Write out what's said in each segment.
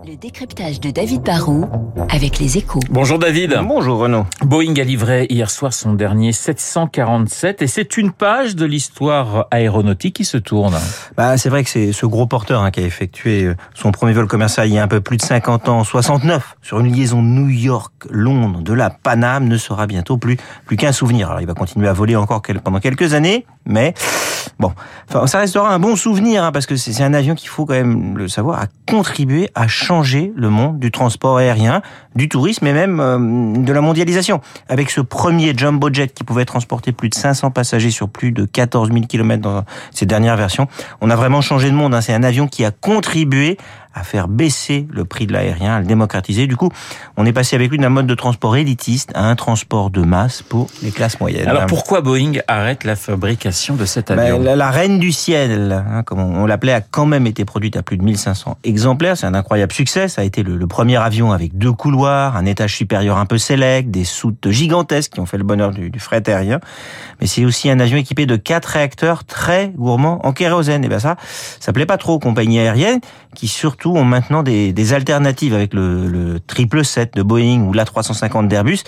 Le décryptage de David Barrault avec les échos. Bonjour David. Bonjour Renaud. Boeing a livré hier soir son dernier 747 et c'est une page de l'histoire aéronautique qui se tourne. Bah, c'est vrai que c'est ce gros porteur hein, qui a effectué euh, son premier vol commercial il y a un peu plus de 50 ans, 69, sur une liaison New York-Londres de la Paname ne sera bientôt plus, plus qu'un souvenir. Alors il va continuer à voler encore pendant quelques années, mais bon, enfin, ça restera un bon souvenir hein, parce que c'est un avion qu'il faut quand même le savoir, a contribué à changer le monde du transport aérien, du tourisme et même euh, de la mondialisation. Avec ce premier jumbo jet qui pouvait transporter plus de 500 passagers sur plus de 14 000 km dans ses dernières versions, on a vraiment changé de monde. Hein. C'est un avion qui a contribué à faire baisser le prix de l'aérien, à le démocratiser. Du coup, on est passé avec lui d'un mode de transport élitiste à un transport de masse pour les classes moyennes. Alors pourquoi Boeing arrête la fabrication de cet ben, avion ben, la, reine du ciel, hein, comme on, l'appelait, a quand même été produite à plus de 1500 exemplaires. C'est un incroyable succès. Ça a été le, premier avion avec deux couloirs, un étage supérieur un peu sélect, des soutes gigantesques qui ont fait le bonheur du, du fret aérien. Mais c'est aussi un avion équipé de quatre réacteurs très gourmands en kérosène. Et ben ça, ça plaît pas trop aux compagnies aériennes qui surtout ont maintenant des, des alternatives avec le, le 777 de Boeing ou l'A350 d'Airbus.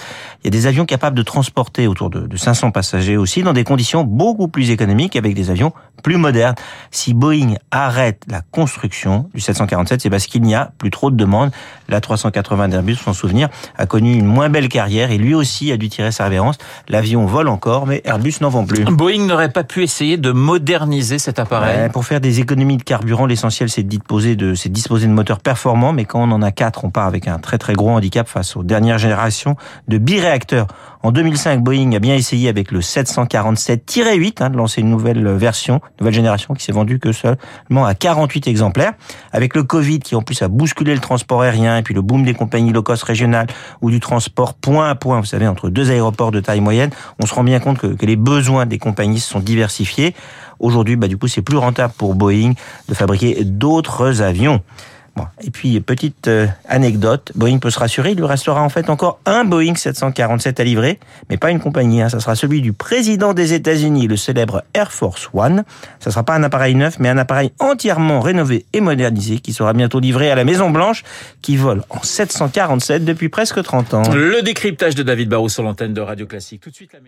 Il y a des avions capables de transporter autour de, de 500 passagers aussi dans des conditions beaucoup plus économiques avec des avions plus modernes. Si Boeing arrête la construction du 747, c'est parce qu'il n'y a plus trop de demandes. L'A380 d'Airbus, son souvenir, a connu une moins belle carrière et lui aussi a dû tirer sa révérence. L'avion vole encore, mais Airbus n'en vend plus. Boeing n'aurait pas pu essayer de moderniser cet appareil. pour faire des économies de carburant, l'essentiel c'est de disposer de, c'est disposer de moteurs performants, mais quand on en a quatre, on part avec un très très gros handicap face aux dernières générations de biréacteurs. En 2005, Boeing a bien essayé avec le 747-8 hein, de lancer une nouvelle version, nouvelle génération qui s'est vendue que seulement à 48 exemplaires. Avec le Covid qui en plus a bousculé le transport aérien et puis le boom des compagnies low cost régionales ou du transport point à point, vous savez, entre deux aéroports de taille moyenne, on se rend bien compte que, que les besoins des compagnies se sont diversifiés. Aujourd'hui, bah, du coup, c'est plus rentable pour Boeing de fabriquer d'autres avions. Bon. Et puis, petite euh, anecdote, Boeing peut se rassurer, il lui restera en fait encore un Boeing 747 à livrer, mais pas une compagnie, hein. ça sera celui du président des États-Unis, le célèbre Air Force One. Ça sera pas un appareil neuf, mais un appareil entièrement rénové et modernisé qui sera bientôt livré à la Maison Blanche, qui vole en 747 depuis presque 30 ans. Le décryptage de David Barrou sur l'antenne de Radio Classique. Tout de suite la.